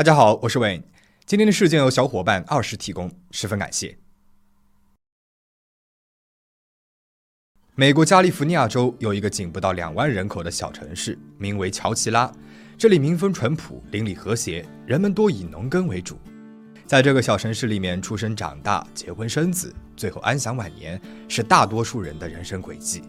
大家好，我是 Wayne。今天的事件由小伙伴二十提供，十分感谢。美国加利福尼亚州有一个仅不到两万人口的小城市，名为乔奇拉。这里民风淳朴，邻里和谐，人们多以农耕为主。在这个小城市里面出生长大、结婚生子，最后安享晚年，是大多数人的人生轨迹。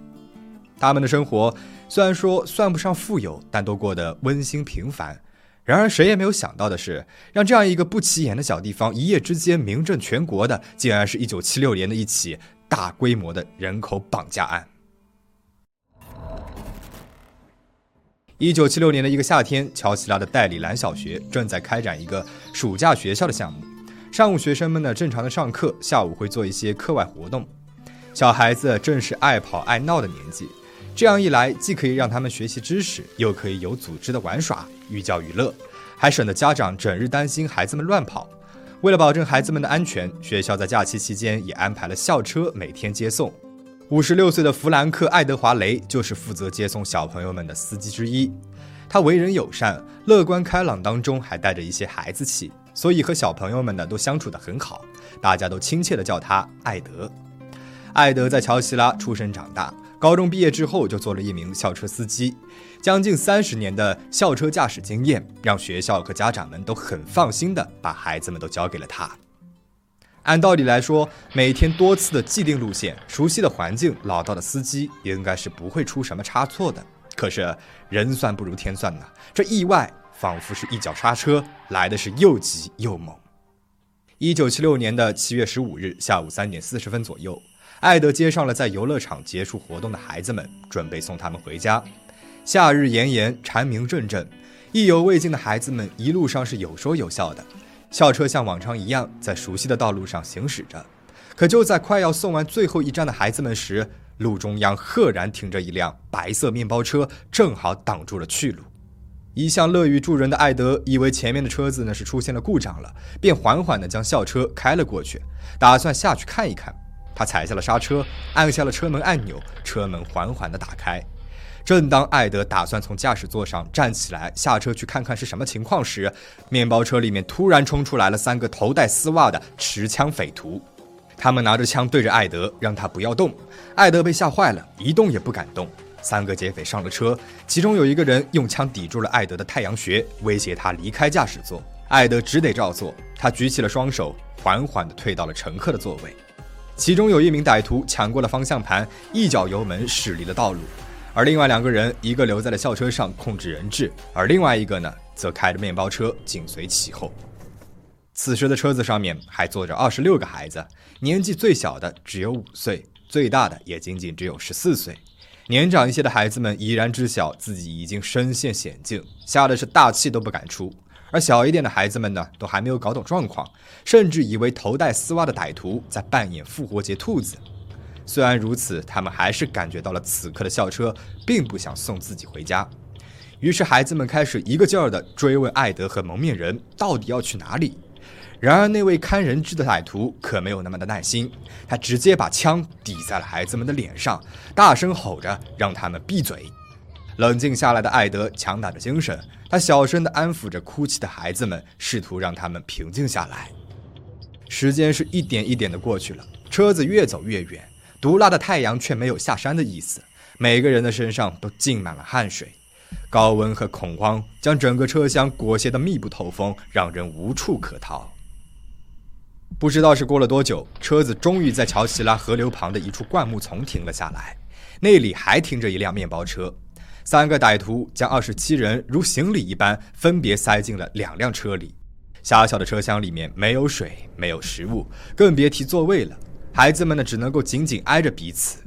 他们的生活虽然说算不上富有，但都过得温馨平凡。然而，谁也没有想到的是，让这样一个不起眼的小地方一夜之间名震全国的，竟然是一九七六年的一起大规模的人口绑架案。一九七六年的一个夏天，乔奇拉的戴里兰小学正在开展一个暑假学校的项目。上午，学生们呢正常的上课，下午会做一些课外活动。小孩子正是爱跑爱闹的年纪，这样一来，既可以让他们学习知识，又可以有组织的玩耍，寓教于乐，还省得家长整日担心孩子们乱跑。为了保证孩子们的安全，学校在假期期间也安排了校车每天接送。五十六岁的弗兰克·爱德华雷就是负责接送小朋友们的司机之一。他为人友善、乐观开朗，当中还带着一些孩子气，所以和小朋友们呢都相处得很好。大家都亲切地叫他艾德。艾德在乔希拉出生长大，高中毕业之后就做了一名校车司机。将近三十年的校车驾驶经验，让学校和家长们都很放心地把孩子们都交给了他。按道理来说，每天多次的既定路线、熟悉的环境、老道的司机，应该是不会出什么差错的。可是人算不如天算呐，这意外仿佛是一脚刹车来的是又急又猛。一九七六年的七月十五日下午三点四十分左右，艾德接上了在游乐场结束活动的孩子们，准备送他们回家。夏日炎炎，蝉鸣阵阵，意犹未尽的孩子们一路上是有说有笑的。校车像往常一样在熟悉的道路上行驶着，可就在快要送完最后一站的孩子们时，路中央赫然停着一辆白色面包车，正好挡住了去路。一向乐于助人的艾德以为前面的车子呢是出现了故障了，便缓缓地将校车开了过去，打算下去看一看。他踩下了刹车，按下了车门按钮，车门缓缓地打开。正当艾德打算从驾驶座上站起来下车去看看是什么情况时，面包车里面突然冲出来了三个头戴丝袜的持枪匪徒。他们拿着枪对着艾德，让他不要动。艾德被吓坏了，一动也不敢动。三个劫匪上了车，其中有一个人用枪抵住了艾德的太阳穴，威胁他离开驾驶座。艾德只得照做。他举起了双手，缓缓地退到了乘客的座位。其中有一名歹徒抢过了方向盘，一脚油门驶离了道路。而另外两个人，一个留在了校车上控制人质，而另外一个呢，则开着面包车紧随其后。此时的车子上面还坐着二十六个孩子，年纪最小的只有五岁，最大的也仅仅只有十四岁。年长一些的孩子们已然知晓自己已经身陷险境，吓得是大气都不敢出；而小一点的孩子们呢，都还没有搞懂状况，甚至以为头戴丝袜的歹徒在扮演复活节兔子。虽然如此，他们还是感觉到了此刻的校车并不想送自己回家。于是，孩子们开始一个劲儿地追问艾德和蒙面人到底要去哪里。然而，那位看人质的歹徒可没有那么的耐心，他直接把枪抵在了孩子们的脸上，大声吼着让他们闭嘴。冷静下来的艾德强打着精神，他小声地安抚着哭泣的孩子们，试图让他们平静下来。时间是一点一点的过去了，车子越走越远。毒辣的太阳却没有下山的意思，每个人的身上都浸满了汗水，高温和恐慌将整个车厢裹挟得密不透风，让人无处可逃。不知道是过了多久，车子终于在乔奇拉河流旁的一处灌木丛停了下来，那里还停着一辆面包车。三个歹徒将二十七人如行李一般分别塞进了两辆车里，狭小的车厢里面没有水，没有食物，更别提座位了。孩子们呢，只能够紧紧挨着彼此。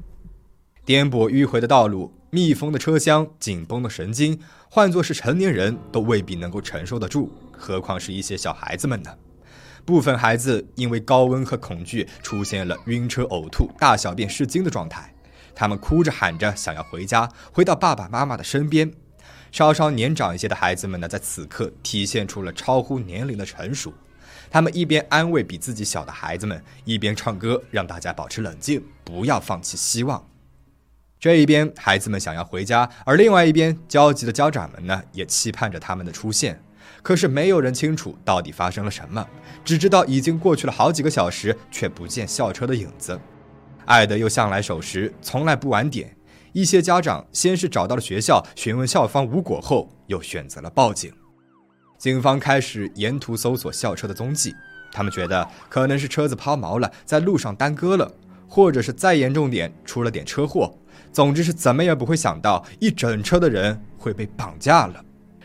颠簸迂回的道路，密封的车厢，紧绷的神经，换作是成年人都未必能够承受得住，何况是一些小孩子们呢？部分孩子因为高温和恐惧，出现了晕车、呕吐、大小便失禁的状态，他们哭着喊着想要回家，回到爸爸妈妈的身边。稍稍年长一些的孩子们呢，在此刻体现出了超乎年龄的成熟。他们一边安慰比自己小的孩子们，一边唱歌，让大家保持冷静，不要放弃希望。这一边，孩子们想要回家，而另外一边，焦急的家长们呢，也期盼着他们的出现。可是没有人清楚到底发生了什么，只知道已经过去了好几个小时，却不见校车的影子。艾德又向来守时，从来不晚点。一些家长先是找到了学校，询问校方无果后，又选择了报警。警方开始沿途搜索校车的踪迹，他们觉得可能是车子抛锚了，在路上耽搁了，或者是再严重点出了点车祸。总之是怎么也不会想到一整车的人会被绑架了。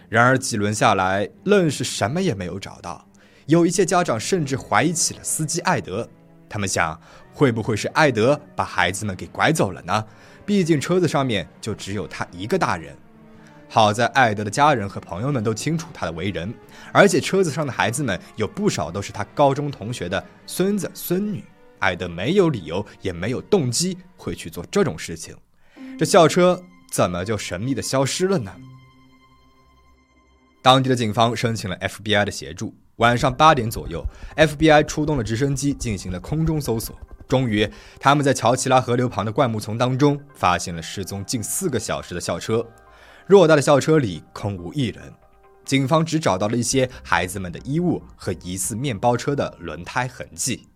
然而几轮下来，愣是什么也没有找到。有一些家长甚至怀疑起了司机艾德，他们想，会不会是艾德把孩子们给拐走了呢？毕竟车子上面就只有他一个大人。好在艾德的家人和朋友们都清楚他的为人，而且车子上的孩子们有不少都是他高中同学的孙子孙女。艾德没有理由，也没有动机会去做这种事情。这校车怎么就神秘的消失了呢？当地的警方申请了 FBI 的协助。晚上八点左右，FBI 出动了直升机进行了空中搜索。终于，他们在乔奇拉河流旁的灌木丛当中发现了失踪近四个小时的校车。偌大的校车里空无一人，警方只找到了一些孩子们的衣物和疑似面包车的轮胎痕迹。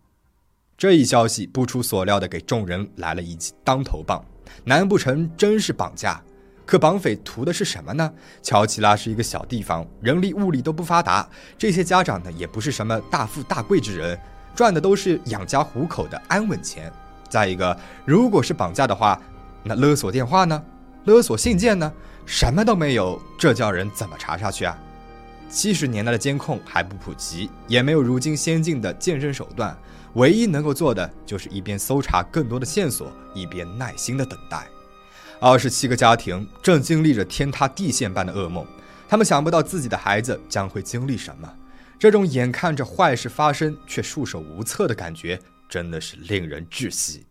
这一消息不出所料的给众人来了一记当头棒，难不成真是绑架？可绑匪图的是什么呢？乔奇拉是一个小地方，人力物力都不发达，这些家长呢也不是什么大富大贵之人，赚的都是养家糊口的安稳钱。再一个，如果是绑架的话，那勒索电话呢？勒索信件呢？什么都没有，这叫人怎么查下去啊？七十年代的监控还不普及，也没有如今先进的鉴证手段，唯一能够做的就是一边搜查更多的线索，一边耐心的等待。二十七个家庭正经历着天塌地陷般的噩梦，他们想不到自己的孩子将会经历什么。这种眼看着坏事发生却束手无策的感觉，真的是令人窒息。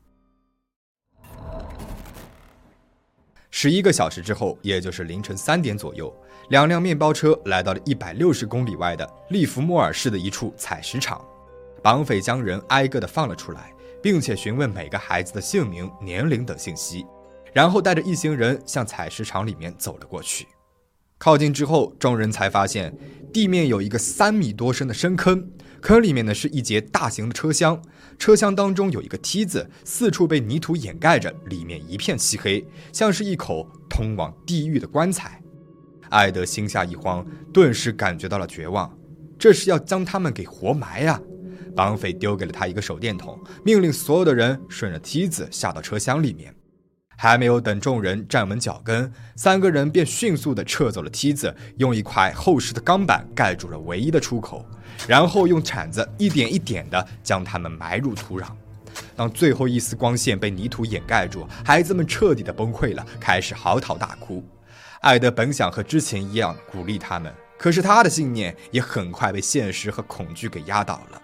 十一个小时之后，也就是凌晨三点左右，两辆面包车来到了一百六十公里外的利弗莫尔市的一处采石场。绑匪将人挨个的放了出来，并且询问每个孩子的姓名、年龄等信息。然后带着一行人向采石场里面走了过去。靠近之后，众人才发现地面有一个三米多深的深坑，坑里面呢是一节大型的车厢，车厢当中有一个梯子，四处被泥土掩盖着，里面一片漆黑，像是一口通往地狱的棺材。艾德心下一慌，顿时感觉到了绝望，这是要将他们给活埋啊！绑匪丢给了他一个手电筒，命令所有的人顺着梯子下到车厢里面。还没有等众人站稳脚跟，三个人便迅速地撤走了梯子，用一块厚实的钢板盖住了唯一的出口，然后用铲子一点一点地将他们埋入土壤。当最后一丝光线被泥土掩盖住，孩子们彻底的崩溃了，开始嚎啕大哭。艾德本想和之前一样鼓励他们，可是他的信念也很快被现实和恐惧给压倒了。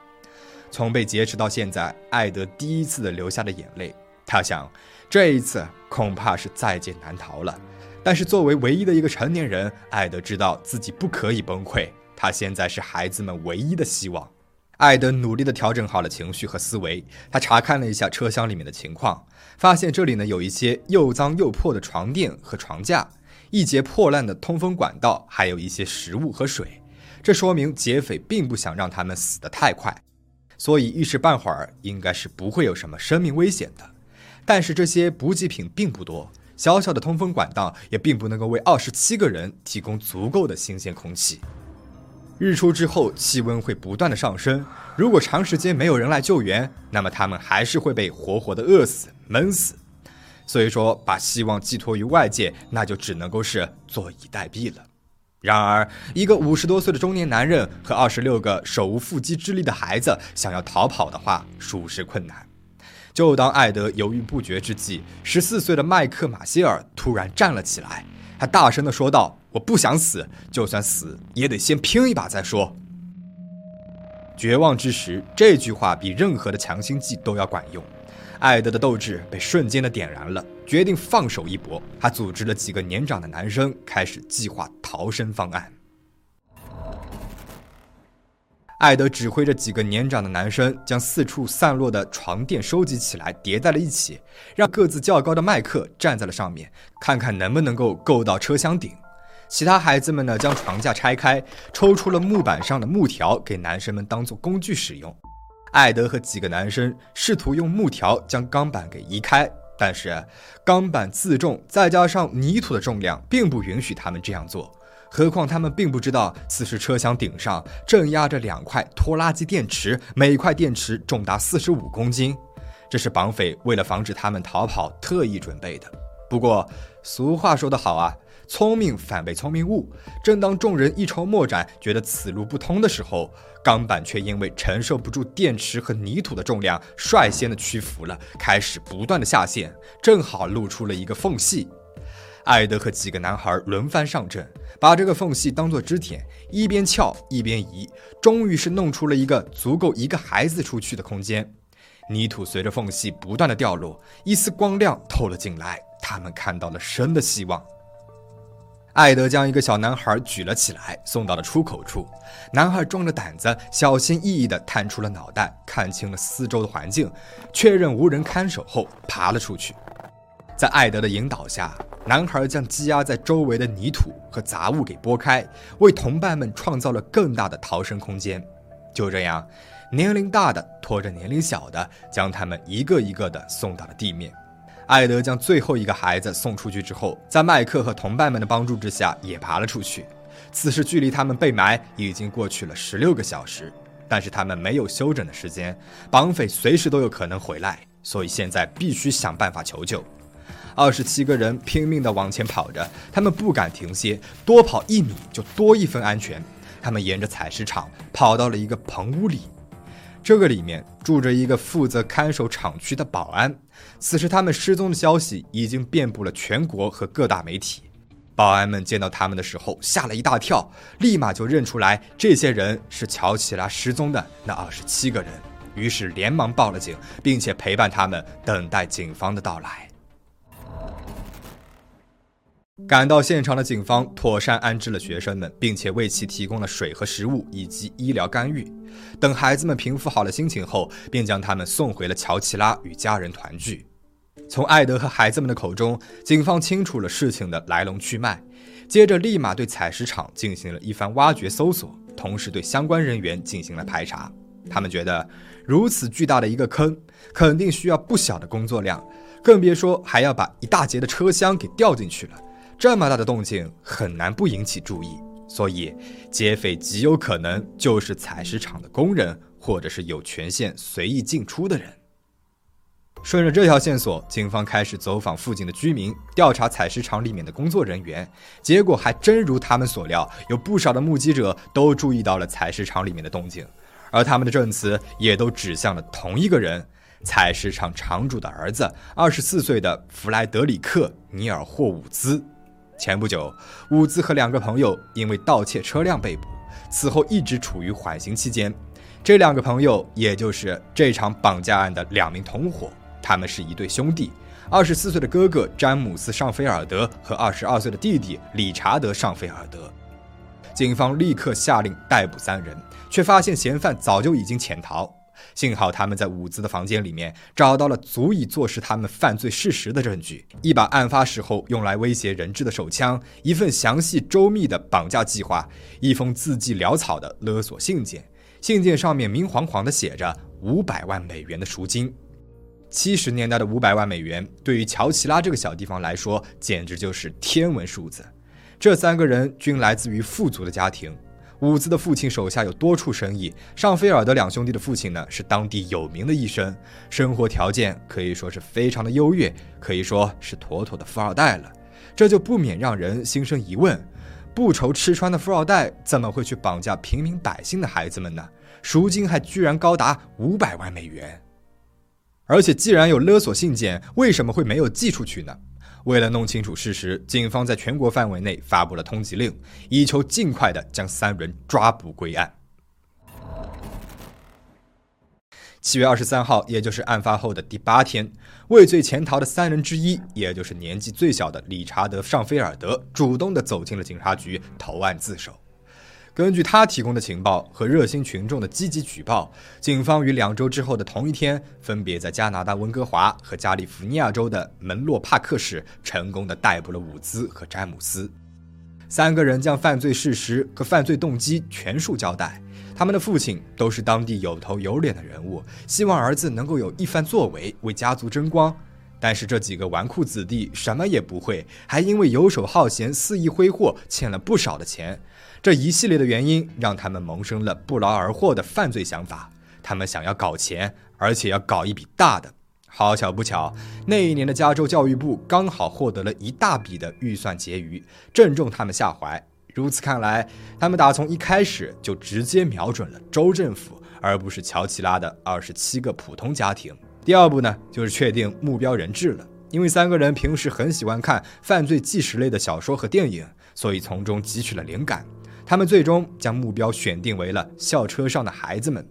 从被劫持到现在，艾德第一次流下了眼泪。他想。这一次恐怕是在劫难逃了，但是作为唯一的一个成年人，艾德知道自己不可以崩溃。他现在是孩子们唯一的希望。艾德努力地调整好了情绪和思维，他查看了一下车厢里面的情况，发现这里呢有一些又脏又破的床垫和床架，一节破烂的通风管道，还有一些食物和水。这说明劫匪并不想让他们死得太快，所以一时半会儿应该是不会有什么生命危险的。但是这些补给品并不多，小小的通风管道也并不能够为二十七个人提供足够的新鲜空气。日出之后，气温会不断的上升，如果长时间没有人来救援，那么他们还是会被活活的饿死、闷死。所以说，把希望寄托于外界，那就只能够是坐以待毙了。然而，一个五十多岁的中年男人和二十六个手无缚鸡之力的孩子，想要逃跑的话，属实困难。就当艾德犹豫不决之际，十四岁的麦克马歇尔突然站了起来，他大声地说道：“我不想死，就算死也得先拼一把再说。”绝望之时，这句话比任何的强心剂都要管用。艾德的斗志被瞬间的点燃了，决定放手一搏。他组织了几个年长的男生，开始计划逃生方案。艾德指挥着几个年长的男生，将四处散落的床垫收集起来，叠在了一起，让个子较高的麦克站在了上面，看看能不能够够到车厢顶。其他孩子们呢，将床架拆开，抽出了木板上的木条，给男生们当做工具使用。艾德和几个男生试图用木条将钢板给移开，但是钢板自重，再加上泥土的重量，并不允许他们这样做。何况他们并不知道，此时车厢顶上正压着两块拖拉机电池，每块电池重达四十五公斤。这是绑匪为了防止他们逃跑特意准备的。不过，俗话说得好啊，聪明反被聪明误。正当众人一筹莫展，觉得此路不通的时候，钢板却因为承受不住电池和泥土的重量，率先的屈服了，开始不断的下陷，正好露出了一个缝隙。艾德和几个男孩轮番上阵，把这个缝隙当做支点，一边撬一边移，终于是弄出了一个足够一个孩子出去的空间。泥土随着缝隙不断的掉落，一丝光亮透了进来。他们看到了生的希望。艾德将一个小男孩举了起来，送到了出口处。男孩壮着胆子，小心翼翼地探出了脑袋，看清了四周的环境，确认无人看守后，爬了出去。在艾德的引导下，男孩将积压在周围的泥土和杂物给拨开，为同伴们创造了更大的逃生空间。就这样，年龄大的拖着年龄小的，将他们一个一个的送到了地面。艾德将最后一个孩子送出去之后，在麦克和同伴们的帮助之下，也爬了出去。此时距离他们被埋已经过去了十六个小时，但是他们没有休整的时间，绑匪随时都有可能回来，所以现在必须想办法求救。二十七个人拼命地往前跑着，他们不敢停歇，多跑一米就多一分安全。他们沿着采石场跑到了一个棚屋里。这个里面住着一个负责看守厂区的保安。此时，他们失踪的消息已经遍布了全国和各大媒体。保安们见到他们的时候吓了一大跳，立马就认出来这些人是乔奇拉失踪的那二十七个人，于是连忙报了警，并且陪伴他们等待警方的到来。赶到现场的警方妥善安置了学生们，并且为其提供了水和食物以及医疗干预。等孩子们平复好了心情后，便将他们送回了乔奇拉与家人团聚。从艾德和孩子们的口中，警方清楚了事情的来龙去脉，接着立马对采石场进行了一番挖掘搜索，同时对相关人员进行了排查。他们觉得，如此巨大的一个坑，肯定需要不小的工作量，更别说还要把一大截的车厢给掉进去了。这么大的动静很难不引起注意，所以劫匪极有可能就是采石场的工人，或者是有权限随意进出的人。顺着这条线索，警方开始走访附近的居民，调查采石场里面的工作人员。结果还真如他们所料，有不少的目击者都注意到了采石场里面的动静，而他们的证词也都指向了同一个人——采石场场主的儿子，二十四岁的弗莱德里克·尼尔霍伍兹。前不久，伍兹和两个朋友因为盗窃车辆被捕，此后一直处于缓刑期间。这两个朋友，也就是这场绑架案的两名同伙，他们是一对兄弟，二十四岁的哥哥詹姆斯·尚菲尔德和二十二岁的弟弟理查德·尚菲尔德。警方立刻下令逮捕三人，却发现嫌犯早就已经潜逃。幸好他们在伍兹的房间里面找到了足以坐实他们犯罪事实的证据：一把案发时候用来威胁人质的手枪，一份详细周密的绑架计划，一封字迹潦草的勒索信件。信件上面明晃晃地写着五百万美元的赎金。七十年代的五百万美元，对于乔奇拉这个小地方来说，简直就是天文数字。这三个人均来自于富足的家庭。伍兹的父亲手下有多处生意，尚菲尔德两兄弟的父亲呢是当地有名的医生，生活条件可以说是非常的优越，可以说是妥妥的富二代了。这就不免让人心生疑问：不愁吃穿的富二代怎么会去绑架平民百姓的孩子们呢？赎金还居然高达五百万美元！而且既然有勒索信件，为什么会没有寄出去呢？为了弄清楚事实，警方在全国范围内发布了通缉令，以求尽快的将三人抓捕归案。七月二十三号，也就是案发后的第八天，畏罪潜逃的三人之一，也就是年纪最小的理查德·尚菲尔德，主动的走进了警察局投案自首。根据他提供的情报和热心群众的积极举报，警方于两周之后的同一天，分别在加拿大温哥华和加利福尼亚州的门洛帕克市成功的逮捕了伍兹和詹姆斯。三个人将犯罪事实和犯罪动机全数交代。他们的父亲都是当地有头有脸的人物，希望儿子能够有一番作为，为家族争光。但是这几个纨绔子弟什么也不会，还因为游手好闲、肆意挥霍，欠了不少的钱。这一系列的原因让他们萌生了不劳而获的犯罪想法。他们想要搞钱，而且要搞一笔大的。好巧不巧，那一年的加州教育部刚好获得了一大笔的预算结余，正中他们下怀。如此看来，他们打从一开始就直接瞄准了州政府，而不是乔奇拉的二十七个普通家庭。第二步呢，就是确定目标人质了。因为三个人平时很喜欢看犯罪纪实类的小说和电影，所以从中汲取了灵感。他们最终将目标选定为了校车上的孩子们。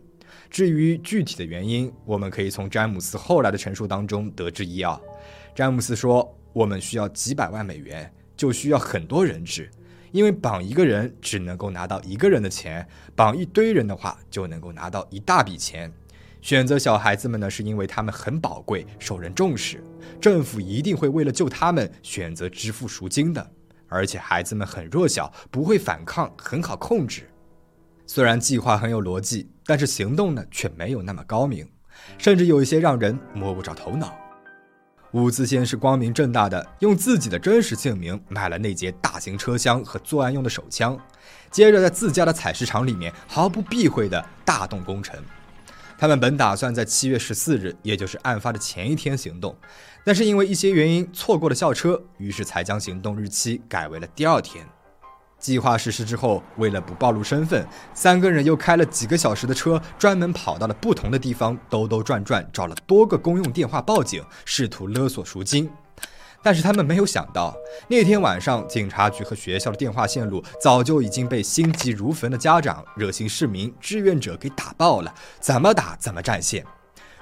至于具体的原因，我们可以从詹姆斯后来的陈述当中得知一二。詹姆斯说：“我们需要几百万美元，就需要很多人质。”因为绑一个人只能够拿到一个人的钱，绑一堆人的话就能够拿到一大笔钱。选择小孩子们呢，是因为他们很宝贵，受人重视，政府一定会为了救他们选择支付赎金的。而且孩子们很弱小，不会反抗，很好控制。虽然计划很有逻辑，但是行动呢却没有那么高明，甚至有一些让人摸不着头脑。伍兹先是光明正大的用自己的真实姓名买了那节大型车厢和作案用的手枪，接着在自家的采石场里面毫不避讳的大动工程。他们本打算在七月十四日，也就是案发的前一天行动，但是因为一些原因错过了校车，于是才将行动日期改为了第二天。计划实施之后，为了不暴露身份，三个人又开了几个小时的车，专门跑到了不同的地方，兜兜转转，找了多个公用电话报警，试图勒索赎金。但是他们没有想到，那天晚上警察局和学校的电话线路早就已经被心急如焚的家长、热心市民、志愿者给打爆了，怎么打怎么占线。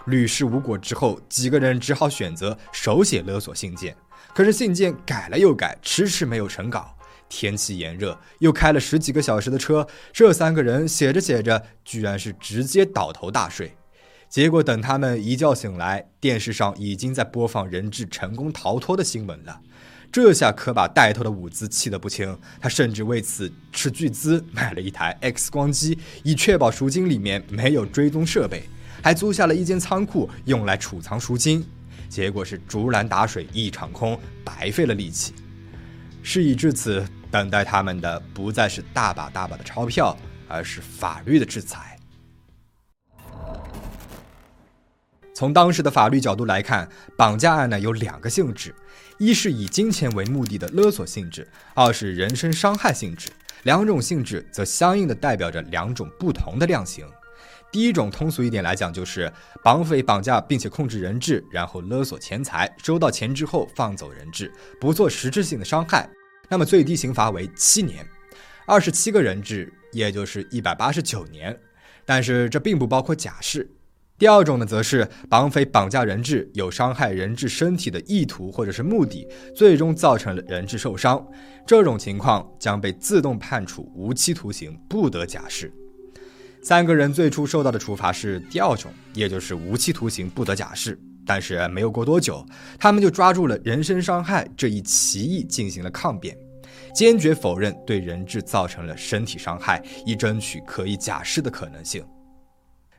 屡试无果之后，几个人只好选择手写勒索信件。可是信件改了又改，迟迟没有成稿。天气炎热，又开了十几个小时的车，这三个人写着写着，居然是直接倒头大睡。结果等他们一觉醒来，电视上已经在播放人质成功逃脱的新闻了。这下可把带头的伍兹气得不轻，他甚至为此斥巨资买了一台 X 光机，以确保赎金里面没有追踪设备，还租下了一间仓库用来储藏赎金。结果是竹篮打水一场空，白费了力气。事已至此，等待他们的不再是大把大把的钞票，而是法律的制裁。从当时的法律角度来看，绑架案呢有两个性质：一是以金钱为目的的勒索性质；二是人身伤害性质。两种性质则相应的代表着两种不同的量刑。第一种通俗一点来讲，就是绑匪绑架并且控制人质，然后勒索钱财，收到钱之后放走人质，不做实质性的伤害。那么最低刑罚为七年，二十七个人质，也就是一百八十九年。但是这并不包括假释。第二种呢，则是绑匪绑架人质，有伤害人质身体的意图或者是目的，最终造成了人质受伤。这种情况将被自动判处无期徒刑，不得假释。三个人最初受到的处罚是第二种，也就是无期徒刑不得假释。但是没有过多久，他们就抓住了人身伤害这一歧义进行了抗辩，坚决否认对人质造成了身体伤害，以争取可以假释的可能性。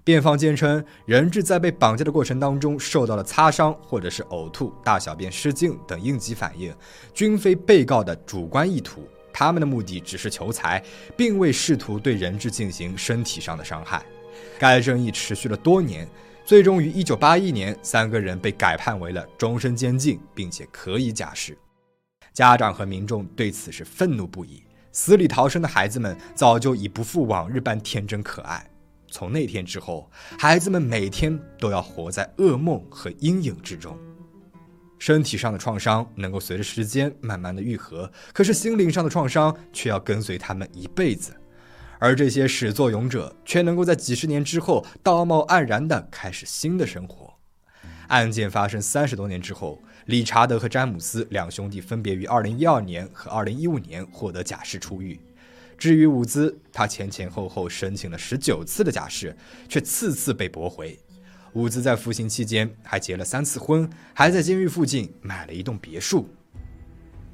辩方坚称，人质在被绑架的过程当中受到了擦伤或者是呕吐、大小便失禁等应激反应，均非被告的主观意图。他们的目的只是求财，并未试图对人质进行身体上的伤害。该争议持续了多年，最终于1981年，三个人被改判为了终身监禁，并且可以假释。家长和民众对此是愤怒不已。死里逃生的孩子们早就已不复往日般天真可爱。从那天之后，孩子们每天都要活在噩梦和阴影之中。身体上的创伤能够随着时间慢慢的愈合，可是心灵上的创伤却要跟随他们一辈子。而这些始作俑者却能够在几十年之后道貌岸然地开始新的生活。案件发生三十多年之后，理查德和詹姆斯两兄弟分别于2012年和2015年获得假释出狱。至于伍兹，他前前后后申请了十九次的假释，却次次被驳回。伍兹在服刑期间还结了三次婚，还在监狱附近买了一栋别墅。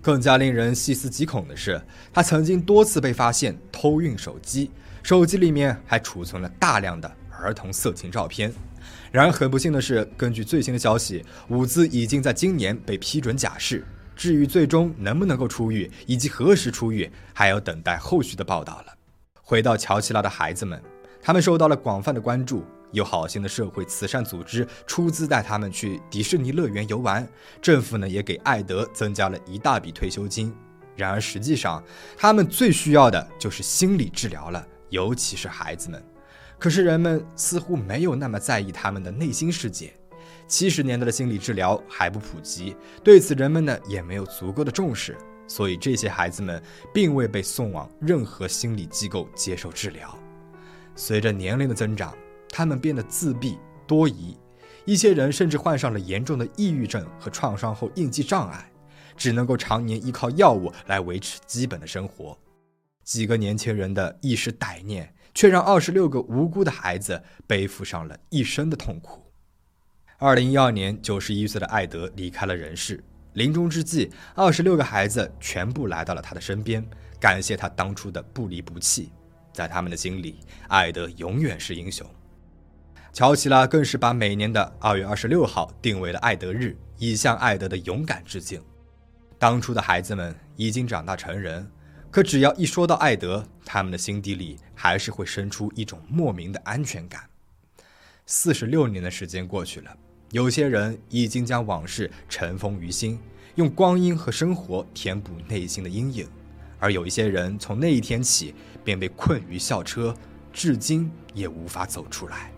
更加令人细思极恐的是，他曾经多次被发现偷运手机，手机里面还储存了大量的儿童色情照片。然而，很不幸的是，根据最新的消息，伍兹已经在今年被批准假释。至于最终能不能够出狱，以及何时出狱，还要等待后续的报道了。回到乔奇拉的孩子们，他们受到了广泛的关注。有好心的社会慈善组织出资带他们去迪士尼乐园游玩，政府呢也给艾德增加了一大笔退休金。然而实际上，他们最需要的就是心理治疗了，尤其是孩子们。可是人们似乎没有那么在意他们的内心世界。七十年代的心理治疗还不普及，对此人们呢也没有足够的重视，所以这些孩子们并未被送往任何心理机构接受治疗。随着年龄的增长，他们变得自闭多疑，一些人甚至患上了严重的抑郁症和创伤后应激障碍，只能够常年依靠药物来维持基本的生活。几个年轻人的一时歹念，却让二十六个无辜的孩子背负上了一生的痛苦。二零一二年，九十一岁的艾德离开了人世，临终之际，二十六个孩子全部来到了他的身边，感谢他当初的不离不弃。在他们的心里，艾德永远是英雄。乔奇拉更是把每年的二月二十六号定为了艾德日，以向艾德的勇敢致敬。当初的孩子们已经长大成人，可只要一说到艾德，他们的心底里还是会生出一种莫名的安全感。四十六年的时间过去了，有些人已经将往事尘封于心，用光阴和生活填补内心的阴影；而有一些人从那一天起便被困于校车，至今也无法走出来。